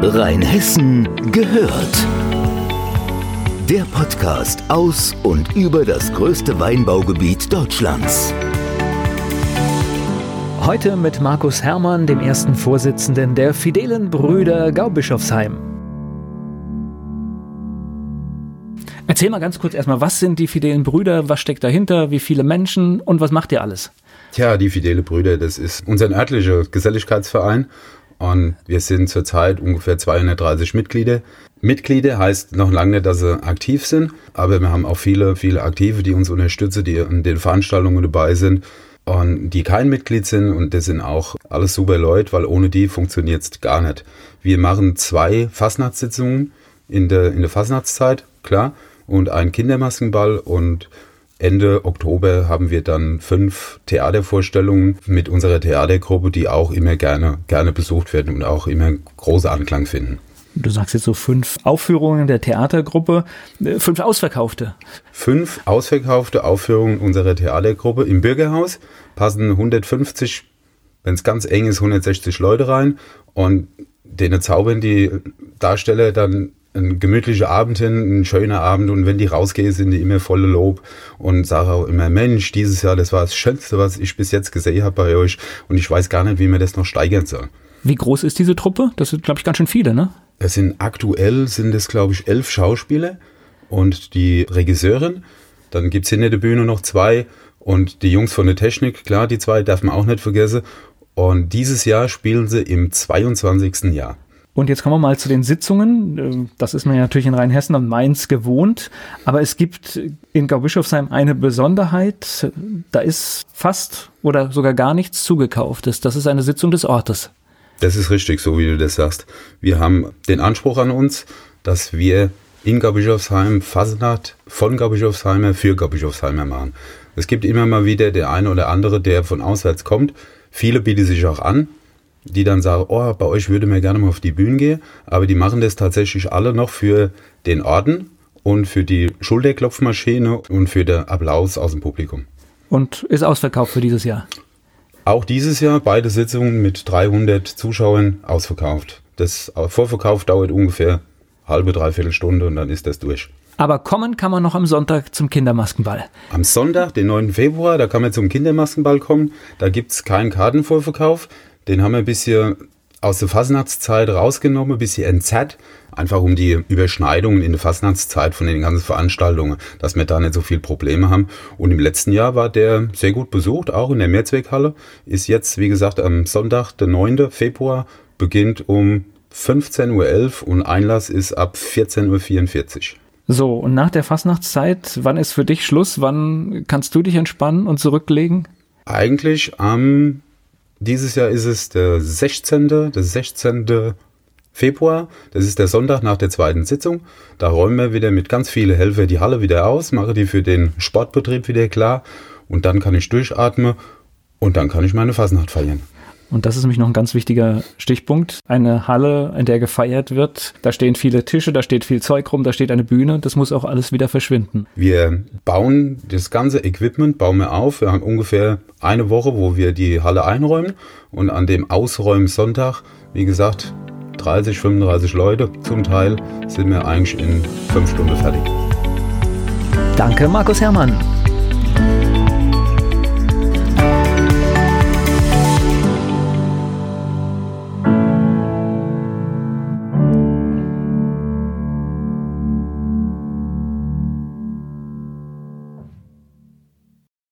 Rheinhessen gehört. Der Podcast aus und über das größte Weinbaugebiet Deutschlands. Heute mit Markus Hermann, dem ersten Vorsitzenden der Fidelen Brüder Gaubischofsheim. Erzähl mal ganz kurz erstmal, was sind die Fidelen Brüder, was steckt dahinter, wie viele Menschen und was macht ihr alles? Tja, die Fidele Brüder, das ist unser örtlicher Geselligkeitsverein und wir sind zurzeit ungefähr 230 Mitglieder. Mitglieder heißt noch lange nicht, dass sie aktiv sind, aber wir haben auch viele, viele Aktive, die uns unterstützen, die an den Veranstaltungen dabei sind und die kein Mitglied sind und das sind auch alles super Leute, weil ohne die funktioniert es gar nicht. Wir machen zwei Fastnachtssitzungen in der, in der Fastnachtszeit, klar, und einen Kindermaskenball und Ende Oktober haben wir dann fünf Theatervorstellungen mit unserer Theatergruppe, die auch immer gerne, gerne besucht werden und auch immer große Anklang finden. Du sagst jetzt so fünf Aufführungen der Theatergruppe, äh, fünf ausverkaufte. Fünf ausverkaufte Aufführungen unserer Theatergruppe im Bürgerhaus passen 150, wenn es ganz eng ist, 160 Leute rein und denen zaubern die Darsteller dann ein gemütlicher Abend hin, ein schöner Abend und wenn die rausgehen, sind die immer voller Lob und sagen auch immer, Mensch, dieses Jahr, das war das Schönste, was ich bis jetzt gesehen habe bei euch und ich weiß gar nicht, wie man das noch steigern soll. Wie groß ist diese Truppe? Das sind, glaube ich, ganz schön viele, ne? Es sind aktuell, sind es, glaube ich, elf Schauspieler und die Regisseurin. Dann gibt es hinter der Bühne noch zwei und die Jungs von der Technik, klar, die zwei darf man auch nicht vergessen. Und dieses Jahr spielen sie im 22. Jahr. Und jetzt kommen wir mal zu den Sitzungen. Ähm, das ist man ja natürlich in Rheinhessen und Mainz gewohnt. Aber es gibt in Gaubischofsheim eine Besonderheit. Da ist fast oder sogar gar nichts zugekauftes. Das ist eine Sitzung des Ortes. Das ist richtig, so wie du das sagst. Wir haben den Anspruch an uns, dass wir in Gaubischofsheim Fasnacht von Gaubischofsheimer für Gaubischofsheimer machen. Es gibt immer mal wieder der eine oder andere, der von auswärts kommt. Viele bieten sich auch an, die dann sagen, oh, bei euch würde mir gerne mal auf die Bühne gehen, aber die machen das tatsächlich alle noch für den Orden und für die Schulterklopfmaschine und für den Applaus aus dem Publikum. Und ist ausverkauft für dieses Jahr? Auch dieses Jahr beide Sitzungen mit 300 Zuschauern ausverkauft. Das Vorverkauf dauert ungefähr halbe, dreiviertel Stunde und dann ist das durch. Aber kommen kann man noch am Sonntag zum Kindermaskenball. Am Sonntag, den 9. Februar, da kann man zum Kindermaskenball kommen. Da gibt es keinen Kartenvorverkauf. Den haben wir ein bisschen aus der Fasnachtszeit rausgenommen, ein bisschen entzerrt, einfach um die Überschneidungen in der Fasnachtszeit von den ganzen Veranstaltungen, dass wir da nicht so viele Probleme haben. Und im letzten Jahr war der sehr gut besucht, auch in der Mehrzweckhalle. Ist jetzt, wie gesagt, am Sonntag, der 9. Februar, beginnt um 15.11 Uhr und Einlass ist ab 14.44 Uhr. So, und nach der Fastnachtszeit, wann ist für dich Schluss? Wann kannst du dich entspannen und zurücklegen? Eigentlich am dieses Jahr ist es der 16. Der 16. Februar. Das ist der Sonntag nach der zweiten Sitzung. Da räumen wir wieder mit ganz vielen Helfer die Halle wieder aus, mache die für den Sportbetrieb wieder klar und dann kann ich durchatmen und dann kann ich meine Fasnacht feiern. Und das ist nämlich noch ein ganz wichtiger Stichpunkt. Eine Halle, in der gefeiert wird, da stehen viele Tische, da steht viel Zeug rum, da steht eine Bühne, das muss auch alles wieder verschwinden. Wir bauen das ganze Equipment, bauen wir auf. Wir haben ungefähr eine Woche, wo wir die Halle einräumen und an dem Ausräumen Sonntag, wie gesagt, 30, 35 Leute zum Teil, sind wir eigentlich in fünf Stunden fertig. Danke, Markus Herrmann.